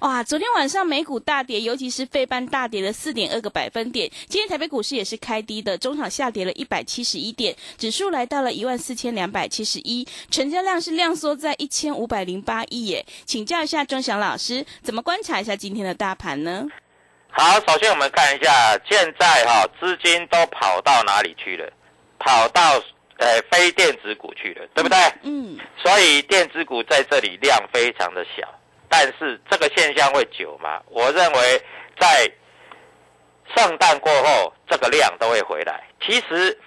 哇，昨天晚上美股大跌，尤其是费半大跌了四点二个百分点。今天台北股市也是开低的，中场下跌了一百七十一点，指数来到了一万四千两百七十一，成交量是量缩在一千五百零八亿耶。请教一下钟祥老师，怎么观察一下今天的大盘呢？好，首先我们看一下，现在哈资金都跑到哪里去了？跑到呃非电子股去了，对不对？嗯，所以电子股在这里量非常的小。但是这个现象会久吗？我认为在圣诞过后，这个量都会回来。其实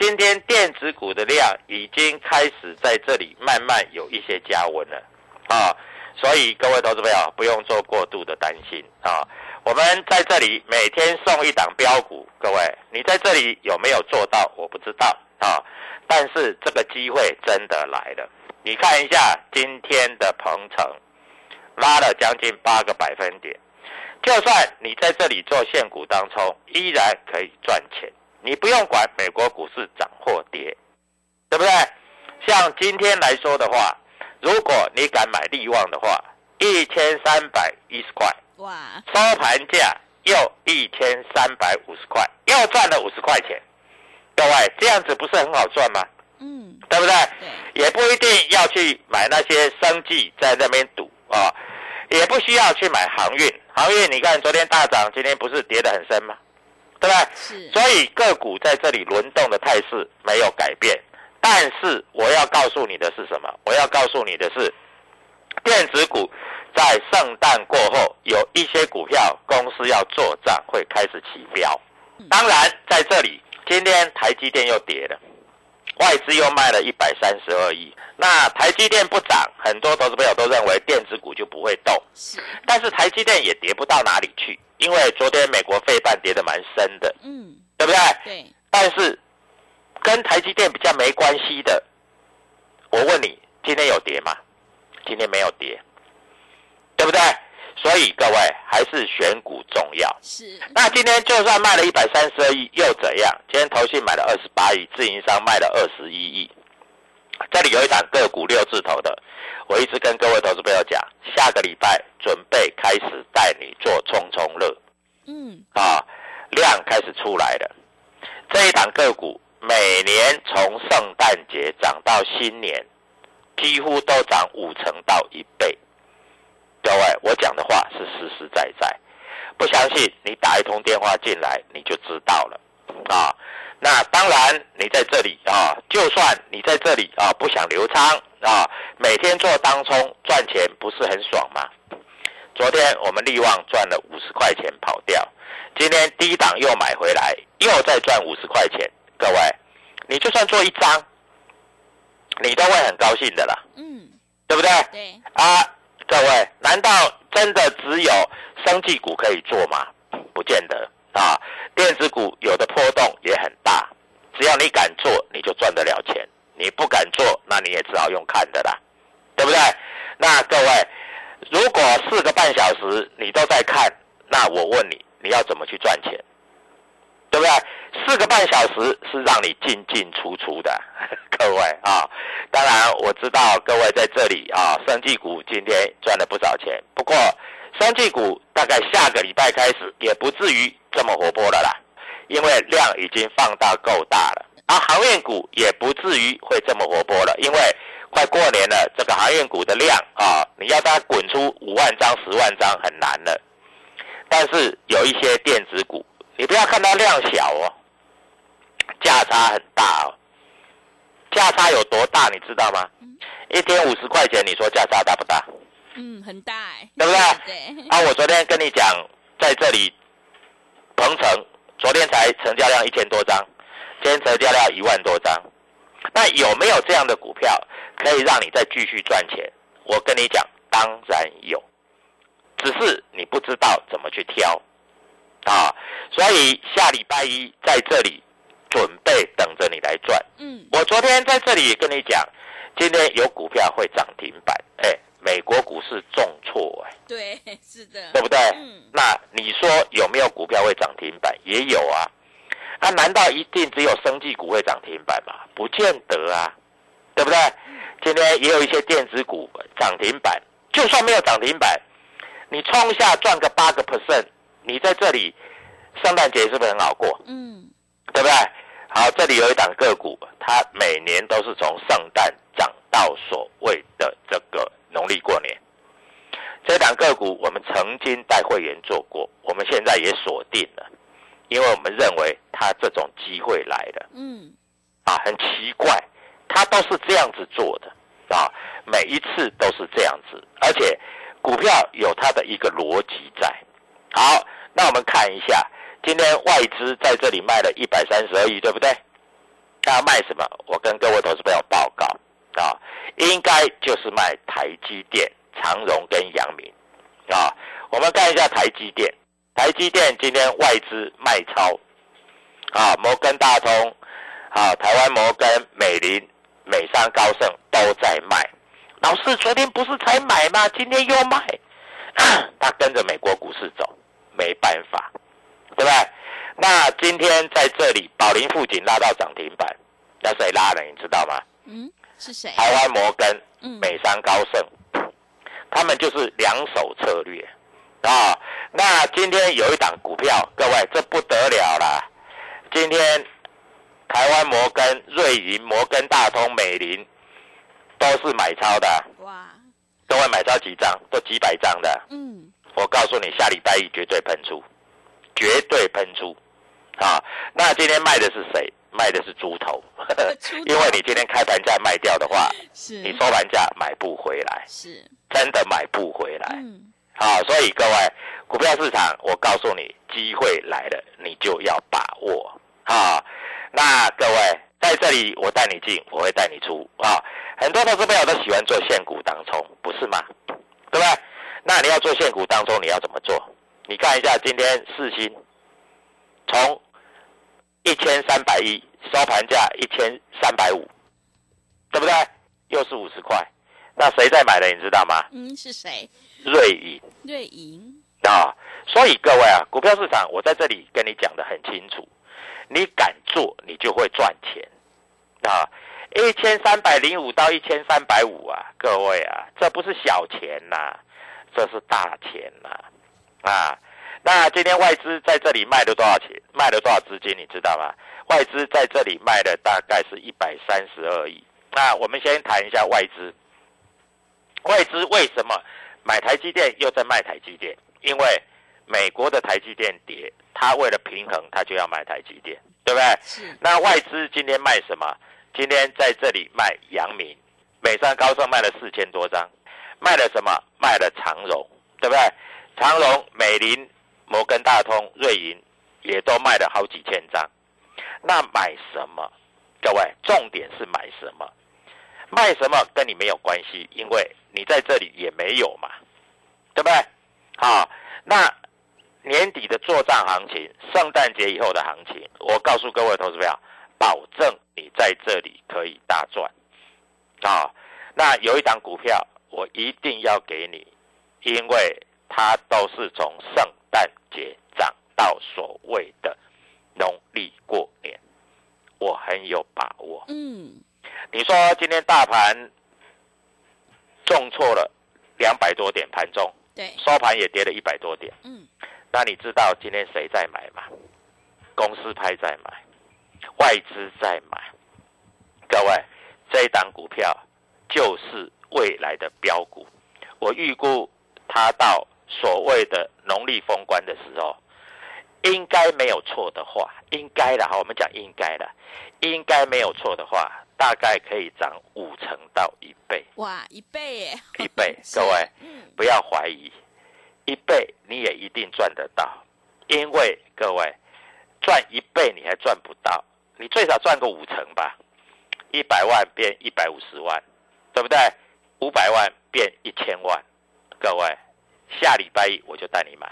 今天电子股的量已经开始在这里慢慢有一些加温了啊，所以各位投资朋友不用做过度的担心啊。我们在这里每天送一档标股，各位你在这里有没有做到？我不知道啊，但是这个机会真的来了。你看一下今天的鹏程。拉了将近八个百分点，就算你在这里做现股当中，依然可以赚钱。你不用管美国股市涨或跌，对不对？像今天来说的话，如果你敢买利旺的话，一千三百一十块，哇，收盘价又一千三百五十块，又赚了五十块钱。各位，这样子不是很好赚吗？嗯，对不对？也不一定要去买那些生计在那边赌啊。也不需要去买航运，航运你看昨天大涨，今天不是跌得很深吗？对不对？是。所以个股在这里轮动的态势没有改变，但是我要告诉你的是什么？我要告诉你的是，电子股在圣诞过后有一些股票公司要做账，会开始起标。当然，在这里今天台积电又跌了。外资又卖了一百三十二亿，那台积电不涨，很多投资朋友都认为电子股就不会动。是，但是台积电也跌不到哪里去，因为昨天美国费半跌得蛮深的，嗯，对不对？对。但是跟台积电比较没关系的，我问你，今天有跌吗？今天没有跌，对不对？所以各位还是选股重要。是。那今天就算卖了一百三十二亿又怎样？今天投信买了二十八亿，自营商卖了二十一亿。这里有一档个股六字头的，我一直跟各位投资朋友讲，下个礼拜准备开始带你做冲冲乐。嗯。啊，量开始出来了。这一档个股每年从圣诞节涨到新年，几乎都涨五成到一倍。各位，我讲的话是实实在在，不相信你打一通电话进来你就知道了啊。那当然，你在这里啊，就算你在这里啊，不想留仓啊，每天做当冲赚钱不是很爽吗？昨天我们利旺赚了五十块钱跑掉，今天低档又买回来，又再赚五十块钱。各位，你就算做一张，你都会很高兴的啦。嗯，对不对？对啊。各位，难道真的只有生技股可以做吗？不见得啊，电子股有的波动也很大，只要你敢做，你就赚得了钱；你不敢做，那你也只好用看的啦，对不对？那各位，如果四个半小时你都在看，那我问你，你要怎么去赚钱？对不对？四个半小时是让你进进出出的，各位啊。当然我知道各位在这里啊，生技股今天赚了不少钱。不过，生技股大概下个礼拜开始也不至于这么活泼了啦，因为量已经放大够大了。而航运股也不至于会这么活泼了，因为快过年了，这个航运股的量啊，你要它滚出五万张、十万张很难了。但是有一些电子股。你不要看它量小哦，价差很大哦。价差有多大，你知道吗？一天五十块钱，你说价差大不大？嗯，很大哎，对不对？对。啊，我昨天跟你讲，在这里，鹏城昨天才成交量一千多张，今天成交量一万多张。那有没有这样的股票可以让你再继续赚钱？我跟你讲，当然有，只是你不知道怎么去挑啊。所以下礼拜一在这里准备等着你来赚。嗯，我昨天在这里也跟你讲，今天有股票会涨停板，哎，美国股市重挫，哎，对，是的，对不对？嗯，那你说有没有股票会涨停板？也有啊。啊，难道一定只有生技股会涨停板吗？不见得啊，对不对？今天也有一些电子股涨停板，就算没有涨停板，你冲下赚个八个 percent，你在这里圣诞节是不是很好过？嗯，对不对？好，这里有一档个股，它每年都是从圣诞涨到所谓的这个农历过年。这档个股我们曾经带会员做过，我们现在也锁定了，因为我们认为它这种机会来了嗯，啊，很奇怪，它都是这样子做的啊，每一次都是这样子，而且股票有它的一个逻辑在。好，那我们看一下，今天外资在这里卖了一百三十二亿，对不对？那卖什么？我跟各位投资朋友报告啊，应该就是卖台积电、长荣跟阳明啊。我们看一下台积电，台积电今天外资卖超啊，摩根大通啊，台湾摩根、美林、美商高盛都在卖。老师昨天不是才买吗？今天又卖，他跟着美国股市走，没办法，对不对？那今天在这里，宝林富锦拉到涨停板，那谁拉的？你知道吗？嗯，是谁？台湾摩根、嗯，美商高盛，他们就是两手策略啊。那今天有一档股票，各位这不得了啦！今天台湾摩根、瑞银、摩根大通、美林都是买超的，哇，都会买超几张，都几百张的。嗯，我告诉你，下礼拜一绝对喷出，绝对喷出啊！那今天卖的是谁？卖的是猪头，因为你今天开盘价卖掉的话，是，你收盘价买不回来，是，真的买不回来。嗯，好，所以各位，股票市场，我告诉你，机会来了，你就要把握。好，那各位在这里，我带你进，我会带你出啊。很多投资朋友都喜欢做现股当冲，不是吗？对不对？那你要做现股当中，你要怎么做？你看一下今天四星从一千三百一收盘价一千三百五，对不对？又是五十块。那谁在买的？你知道吗？嗯，是谁？瑞银瑞银，啊。所以各位啊，股票市场我在这里跟你讲的很清楚，你敢做，你就会赚钱啊。一千三百零五到一千三百五啊，各位啊，这不是小钱呐、这是大钱呐、啊！那今天外资在这里卖了多少钱？卖了多少资金？你知道吗？外资在这里卖的大概是一百三十二亿。那我们先谈一下外资。外资为什么买台积电又在卖台积电？因为美国的台积电跌，他为了平衡，他就要买台积电，对不对？是，那外资今天卖什么？今天在这里卖阳明，美商高盛卖了四千多张，卖了什么？卖了长荣，对不对？长荣、美林、摩根大通、瑞银也都卖了好几千张。那买什么？各位，重点是买什么？卖什么跟你没有关系，因为你在这里也没有嘛，对不对？好，那年底的做账行情，圣诞节以后的行情，我告诉各位投资票，保证你在这里可以大赚啊！那有一档股票，我一定要给你，因为它都是从圣诞节涨到所谓的农历过年，我很有把握。嗯，你说今天大盘重挫了两百多点，盘中对，收盘也跌了一百多点。嗯，那你知道今天谁在买吗？公司派在买，外资在买。各位，这一档股票就是未来的标股。我预估它到所谓的农历封关的时候，应该没有错的话，应该的哈，我们讲应该的，应该没有错的话，大概可以涨五成到一倍，哇，一倍耶，一倍。各位，嗯，不要怀疑，一倍你也一定赚得到，因为各位赚一倍你还赚不到，你最少赚个五成吧，一百万变一百五十万，对不对？五百万变一千万，各位，下礼拜一我就带你买，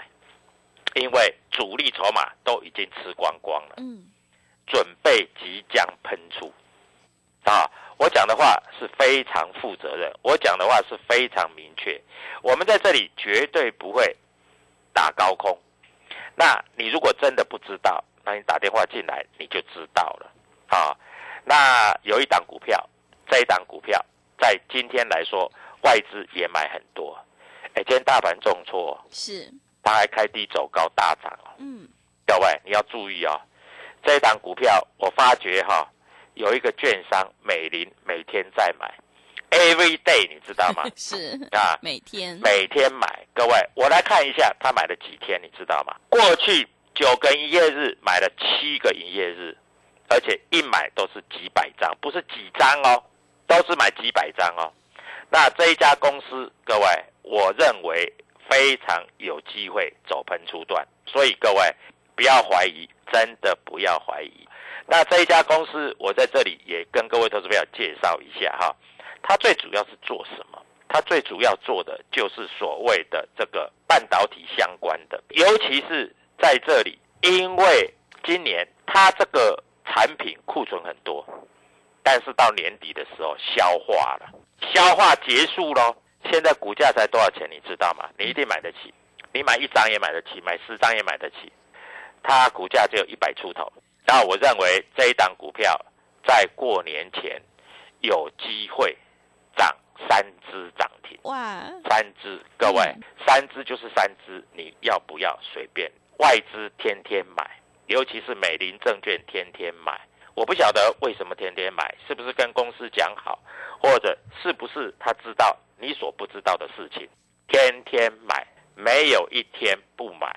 因为主力筹码都已经吃光光了，嗯，准备即将喷出。啊，我讲的话是非常负责任，我讲的话是非常明确。我们在这里绝对不会打高空。那你如果真的不知道，那你打电话进来你就知道了。啊，那有一档股票，这一档股票在今天来说，外资也买很多。哎，今天大盘重挫，是，它还开低走高大涨哦。嗯，各位你要注意哦，这一档股票我发觉哈。有一个券商美林每天在买，every day，你知道吗？是啊，每天每天买。各位，我来看一下他买了几天，你知道吗？过去九个营业日买了七个营业日，而且一买都是几百张，不是几张哦，都是买几百张哦。那这一家公司，各位，我认为非常有机会走喷出段，所以各位不要怀疑，真的不要怀疑。那这一家公司，我在这里也跟各位投资朋友介绍一下哈。它最主要是做什么？它最主要做的就是所谓的这个半导体相关的，尤其是在这里，因为今年它这个产品库存很多，但是到年底的时候消化了，消化结束喽。现在股价才多少钱？你知道吗？你一定买得起，你买一张也买得起，买十张也买得起。它股价只有一百出头。那我认为这一档股票在过年前有机会涨三只涨停。哇！三只，各位，三只就是三只，你要不要随便？外资天天买，尤其是美林证券天天买。我不晓得为什么天天买，是不是跟公司讲好，或者是不是他知道你所不知道的事情？天天买，没有一天不买。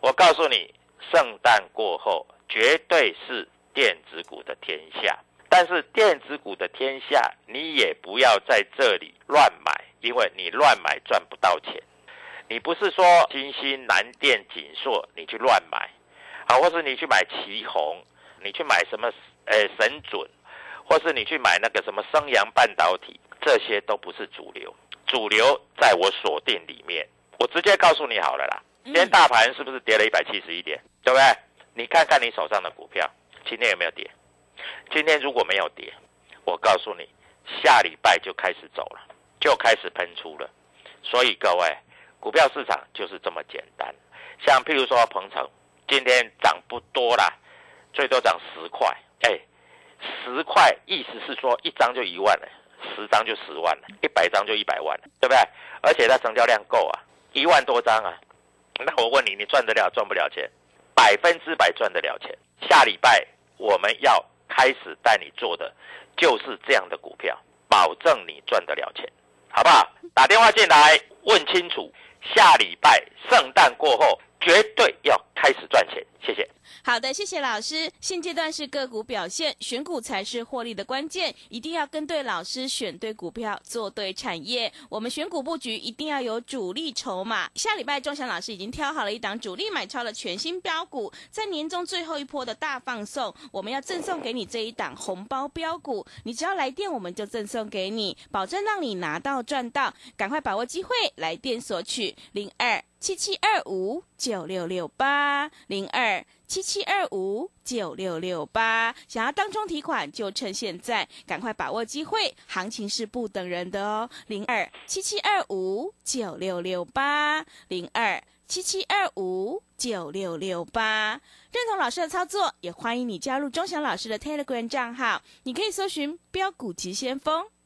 我告诉你，圣诞过后。绝对是电子股的天下，但是电子股的天下，你也不要在这里乱买，因为你乱买赚不到钱。你不是说金星、南电、锦硕你去乱买，啊，或是你去买旗宏，你去买什么呃神准，或是你去买那个什么升阳半导体，这些都不是主流。主流在我锁定里面，我直接告诉你好了啦。今天大盘是不是跌了一百七十一点？对不对？你看看你手上的股票，今天有没有跌？今天如果没有跌，我告诉你，下礼拜就开始走了，就开始喷出了。所以各位，股票市场就是这么简单。像譬如说鹏程，今天涨不多啦，最多涨十块。哎，十块意思是说一张就一万了，十张就十万了，一百张就一百万了，对不对？而且它成交量够啊，一万多张啊。那我问你，你赚得了赚不了钱？百分之百赚得了钱。下礼拜我们要开始带你做的就是这样的股票，保证你赚得了钱，好不好？打电话进来问清楚。下礼拜圣诞过后，绝对要开始赚钱。谢谢。好的，谢谢老师。现阶段是个股表现，选股才是获利的关键，一定要跟对老师，选对股票，做对产业。我们选股布局一定要有主力筹码。下礼拜钟祥老师已经挑好了一档主力买超的全新标股，在年终最后一波的大放送，我们要赠送给你这一档红包标股。你只要来电，我们就赠送给你，保证让你拿到赚到。赶快把握机会，来电索取零二七七二五九六六八零二。七七二五九六六八，想要当中提款就趁现在，赶快把握机会，行情是不等人的哦。零二七七二五九六六八，零二七七二五九六六八，认同老师的操作，也欢迎你加入钟祥老师的 Telegram 账号，你可以搜寻标股急先锋。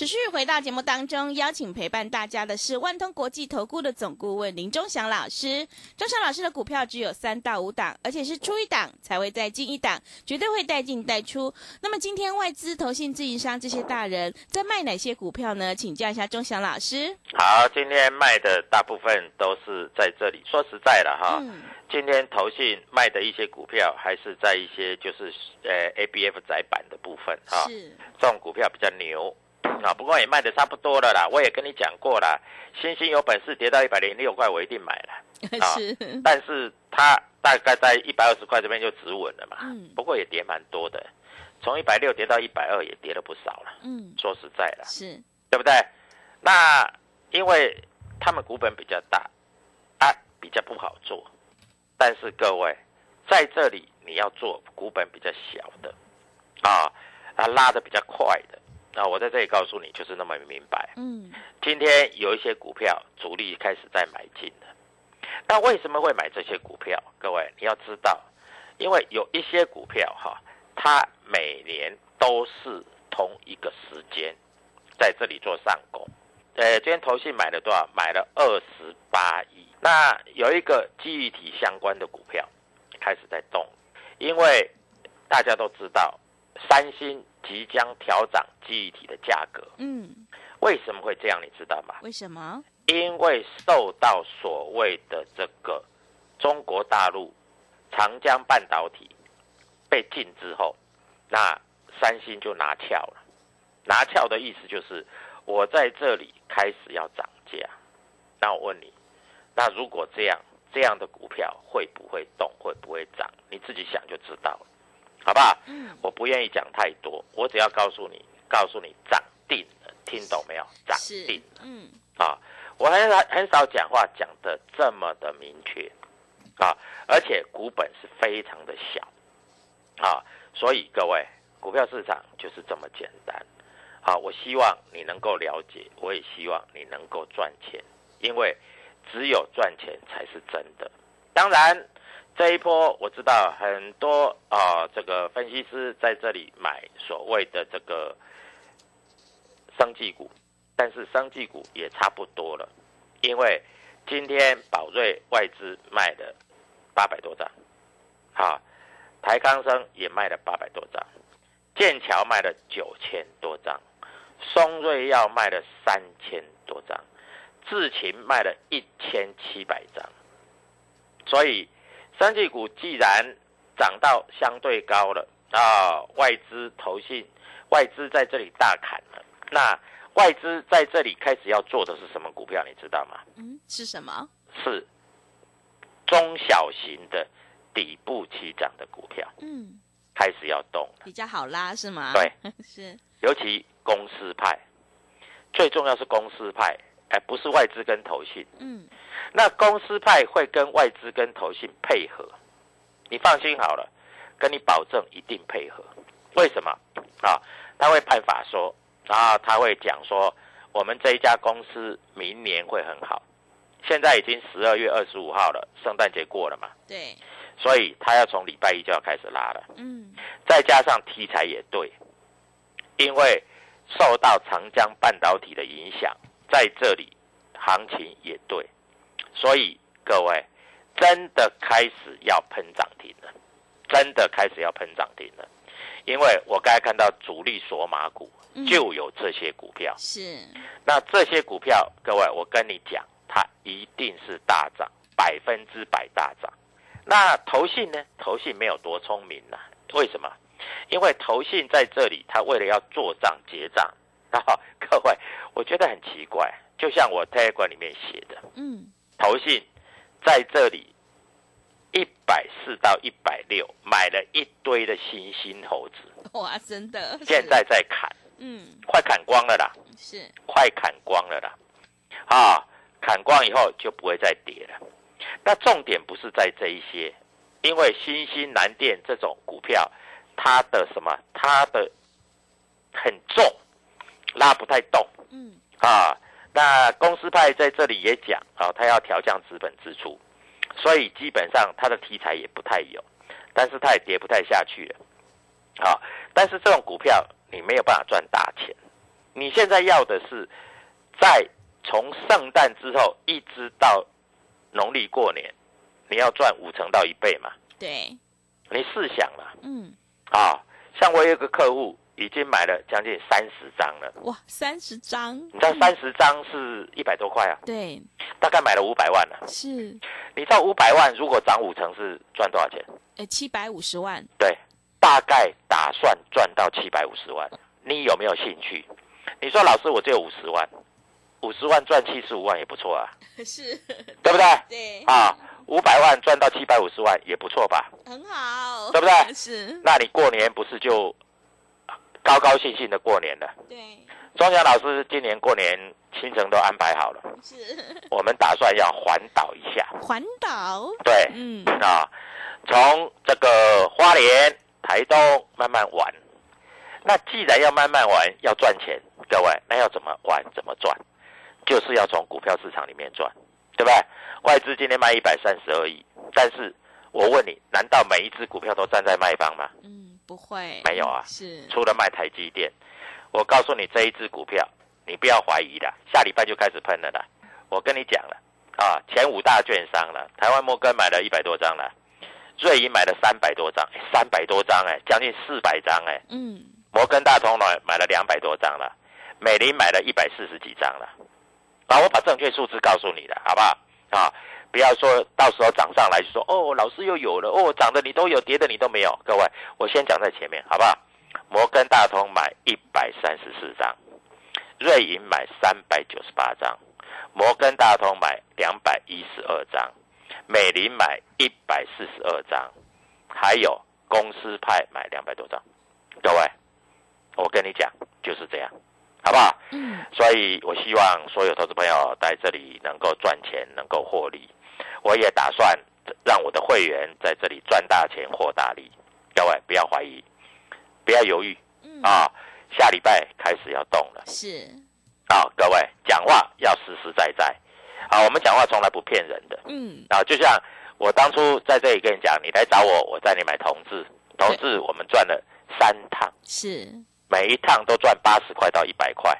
持续回到节目当中，邀请陪伴大家的是万通国际投顾的总顾问林忠祥老师。忠祥老师的股票只有三到五档，而且是出一档才会再进一档，绝对会带进带出。那么今天外资、投信、自营商这些大人在卖哪些股票呢？请教一下忠祥老师。好，今天卖的大部分都是在这里。说实在的哈，嗯，今天投信卖的一些股票，还是在一些就是呃 A B F 窄板的部分哈，是，这种股票比较牛啊。不过也卖的差不多了啦，我也跟你讲过了，星星有本事跌到一百零六块，我一定买了。啊是，但是它大概在一百二十块这边就止稳了嘛。嗯不过也跌蛮多的，从一百六跌到一百二，也跌了不少了。嗯，说实在的，是，对不对？那因为他们股本比较大，啊，比较不好做。但是各位在这里你要做股本比较小的，啊，啊拉的比较快的，啊，我在这里告诉你就是那么明白。嗯，今天有一些股票主力开始在买进了，那为什么会买这些股票？各位你要知道，因为有一些股票哈，它每年都是同一个时间在这里做上攻。呃，今天投信买了多少？买了二十八亿。那有一个记忆体相关的股票开始在动，因为大家都知道三星即将调涨记忆体的价格。嗯，为什么会这样？你知道吗？为什么？因为受到所谓的这个中国大陆长江半导体被禁之后，那三星就拿翘了。拿翘的意思就是我在这里开始要涨价。那我问你，那如果这样，这样的股票会不会动？会不会涨？你自己想就知道了，好不好？嗯，我不愿意讲太多，我只要告诉你，告诉你涨定了，听懂没有？涨定了。，嗯，啊，我很很少讲话讲的这么的明确啊，而且股本是非常的小啊，所以各位，股票市场就是这么简单啊。我希望你能够了解，我也希望你能够赚钱，因为只有赚钱才是真的。当然，这一波我知道很多啊，这个分析师在这里买所谓的这个生技股。但是生技股也差不多了，因为今天宝瑞外资卖了八百多张，啊，台康生也卖了八百多张，剑桥卖了九千多张，松瑞要卖了三千多张，智勤卖了一千七百张，所以生技股既然涨到相对高了啊，外资投信外资在这里大砍了，那。外资在这里开始要做的是什么股票？你知道吗？嗯，是什么？是中小型的底部起涨的股票嗯，开始要动了，比较好拉是吗？对，是，尤其公司派，最重要是公司派，哎，不是外资跟投信。嗯，那公司派会跟外资跟投信配合，你放心好了，跟你保证一定配合。为什么？啊，他会判法说。然后他会讲说，我们这一家公司明年会很好。现在已经十二月二十五号了，圣诞节过了嘛，对，所以他要从礼拜一就要开始拉了。嗯，再加上题材也对，因为受到长江半导体的影响，在这里行情也对，所以各位真的开始要喷涨停了，真的开始要喷涨停了，因为我刚才看到主力索马股。嗯就有这些股票，是，那这些股票，各位，我跟你讲，它一定是大涨，百分之百大涨。那投信呢？投信没有多聪明呐、为什么？因为投信在这里，他为了要做账结账，然后各位，我觉得很奇怪，就像我 Telegram 里面写的，嗯，投信在这里一百四到一百六买了一堆的新兴猴子，哇，真的，现在在砍，嗯，快砍光了啦。是，快砍光了啦，啊，砍光以后就不会再跌了。那重点不是在这一些，因为新兴蓝电这种股票，它的什么，它的很重，拉不太动嗯，啊。那公司派在这里也讲啊，他要调降资本支出，所以基本上他的题材也不太有，但是它也跌不太下去了。好，但是这种股票你没有办法赚大钱。你现在要的是在从圣诞之后一直到农历过年，你要赚五成到一倍嘛？对，你试想嘛嗯，啊，像我有一个客户已经买了将近三十张了，哇，三十张，你知道三十张是一百多块啊，对，大概买了五百万了。是，你知道五百万如果涨五成是赚多少钱？呃，七百五十万，对，大概打算赚到七百五十万。你有没有兴趣？你说老师，我只有五十万，五十万赚七十五万也不错啊，是，对不对？对，啊，五百万赚到七百五十万也不错吧？很好，对不对？是，那你过年不是就高高兴兴的过年了？对，庄祥老师今年过年行程都安排好了，是，我们打算要环岛一下。环岛，对，嗯，啊，从这个花莲、台东慢慢玩。那既然要慢慢玩，要赚钱，各位，那要怎么玩？怎么赚？就是要从股票市场里面赚，对不对？外资今天卖一百三十二亿，但是我问你，难道每一只股票都站在卖方吗？嗯，不会，没有啊是，除了卖台积电，我告诉你这一只股票，你不要怀疑了，下礼拜就开始喷了啦。我跟你讲了啊，前五大券商了，台湾摩根买了一百多张了，瑞银买了三百多张，三百多张哎，将近四百张哎，嗯，摩根大通呢买了两百多张了，美林买了一百四十几张了。啊，我把正确数字告诉你了，好不好？啊，不要说到时候涨上来就说哦，老师又有了哦，涨的你都有，跌的你都没有。各位，我先讲在前面，好不好？摩根大通买一百三十四张，瑞银买三百九十八张，摩根大通买两百一十二张，美林买一百四十二张，还有公司派买两百多张。各位，我跟你讲，就是这样，好不好？嗯，所以我希望所有投资朋友在这里能够赚钱，能够获利。我也打算让我的会员在这里赚大钱、获大利。各位不要怀疑，不要犹豫嗯，啊！下礼拜开始要动了是，啊！各位讲话要实实在在啊！我们讲话从来不骗人的嗯，啊！就像我当初在这里跟你讲，你来找我，我带你买同志，同志我们赚了三趟。是，每一趟都赚八十块到一百块。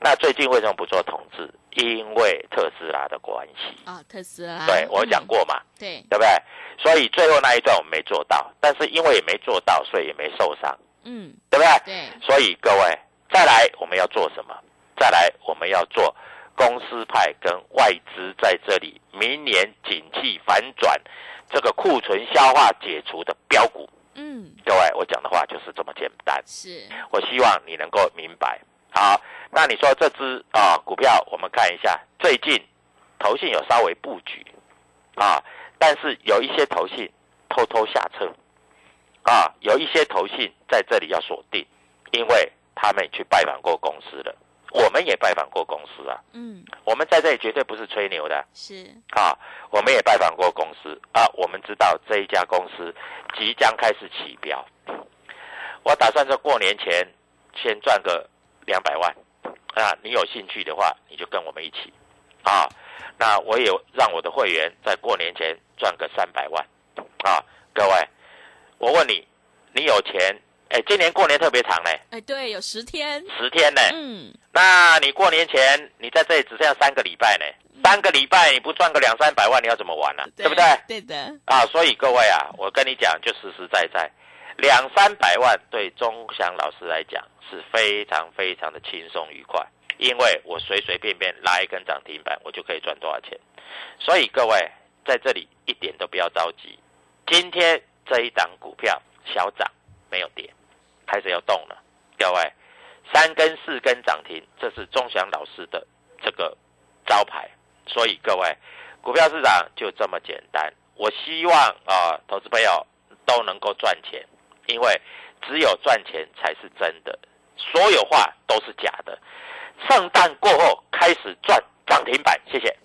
那最近为什么不做统治？因为特斯拉的关系。啊，特斯拉，对我讲嗯，过嘛，对，对不对？所以最后那一段我们没做到，但是因为也没做到，所以也没受伤，嗯，对不对？对，所以各位，再来我们要做什么？再来我们要做公司派跟外资在这里，明年景气反转，这个库存消化解除的标股。嗯，各位，我讲的话就是这么简单。是，我希望你能够明白。好，那你说这只啊股票，我们看一下，最近投信有稍微布局啊，但是有一些投信偷偷下车啊，有一些投信在这里要锁定，因为他们去拜访过公司了，我们也拜访过公司啊，嗯，我们在这里绝对不是吹牛的是，啊，我们也拜访过公司啊，我们知道这一家公司即将开始起标，我打算在过年前先赚个两百万。啊，你有兴趣的话，你就跟我们一起。啊。那我也让我的会员在过年前赚个三百万。啊，各位，我问你，你有钱？哎，今年过年特别长呢，哎，对，有十天，十天呢。嗯，那你过年前你在这里只剩下三个礼拜呢，三个礼拜你不赚个两三百万，你要怎么玩呢、对不对？对的，啊，所以各位啊，我跟你讲，就实实在在，两三百万对钟祥老师来讲是非常非常的轻松愉快，因为我随随便便拉一根涨停板，我就可以赚多少钱。所以各位在这里一点都不要着急，今天这一档股票小涨没有跌，开始要动了，各位三根四根涨停，这是钟祥老师的这个招牌。所以各位，股票市场就这么简单。我希望啊、投资朋友都能够赚钱，因为只有赚钱才是真的，所有话都是假的。圣诞过后开始赚涨停板，谢谢。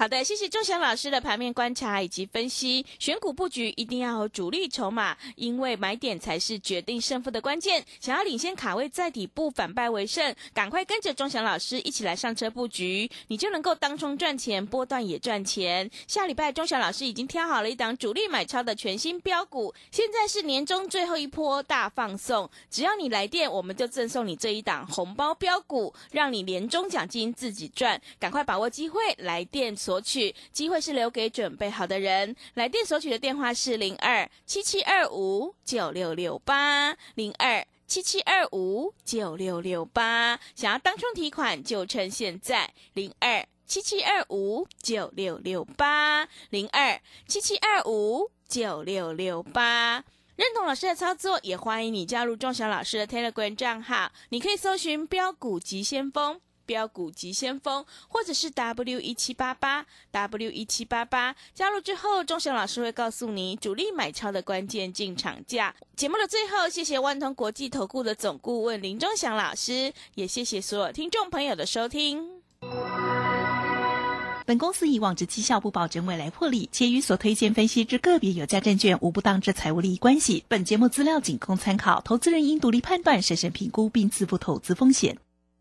好的，谢谢钟祥老师的盘面观察以及分析。选股布局一定要有主力筹码，因为买点才是决定胜负的关键。想要领先卡位在底部，反败为胜，赶快跟着钟祥老师一起来上车布局，你就能够当冲赚钱，波段也赚钱。下礼拜钟祥老师已经挑好了一档主力买超的全新标股，现在是年终最后一波大放送，只要你来电，我们就赠送你这一档红包标股，让你年终奖金自己赚，赶快把握机会来电。索取机会是留给准备好的人。来电索取的电话是零二七七二五九六六八零二七七二五九六六八。想要当冲提款就趁现在零二七七二五九六六八零二七七二五九六六八。认同老师的操作，也欢迎你加入钟祥老师的 Telegram 账号。你可以搜寻标股急先锋。标股急先锋，或者是 W 一七八八 W 一七八八，加入之后，钟祥老师会告诉你主力买超的关键进场价。节目的最后，谢谢万通国际投顾的总顾问林钟祥老师，也谢谢所有听众朋友的收听。本公司以往之绩效不保证未来获利，且与所推荐分析之个别有价证券无不当之财务利益关系。本节目资料仅供参考，投资人应独立判断、审慎评估并自负投资风险。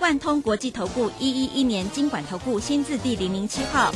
万通国际投顾一一一年经管投顾新字第零零七号。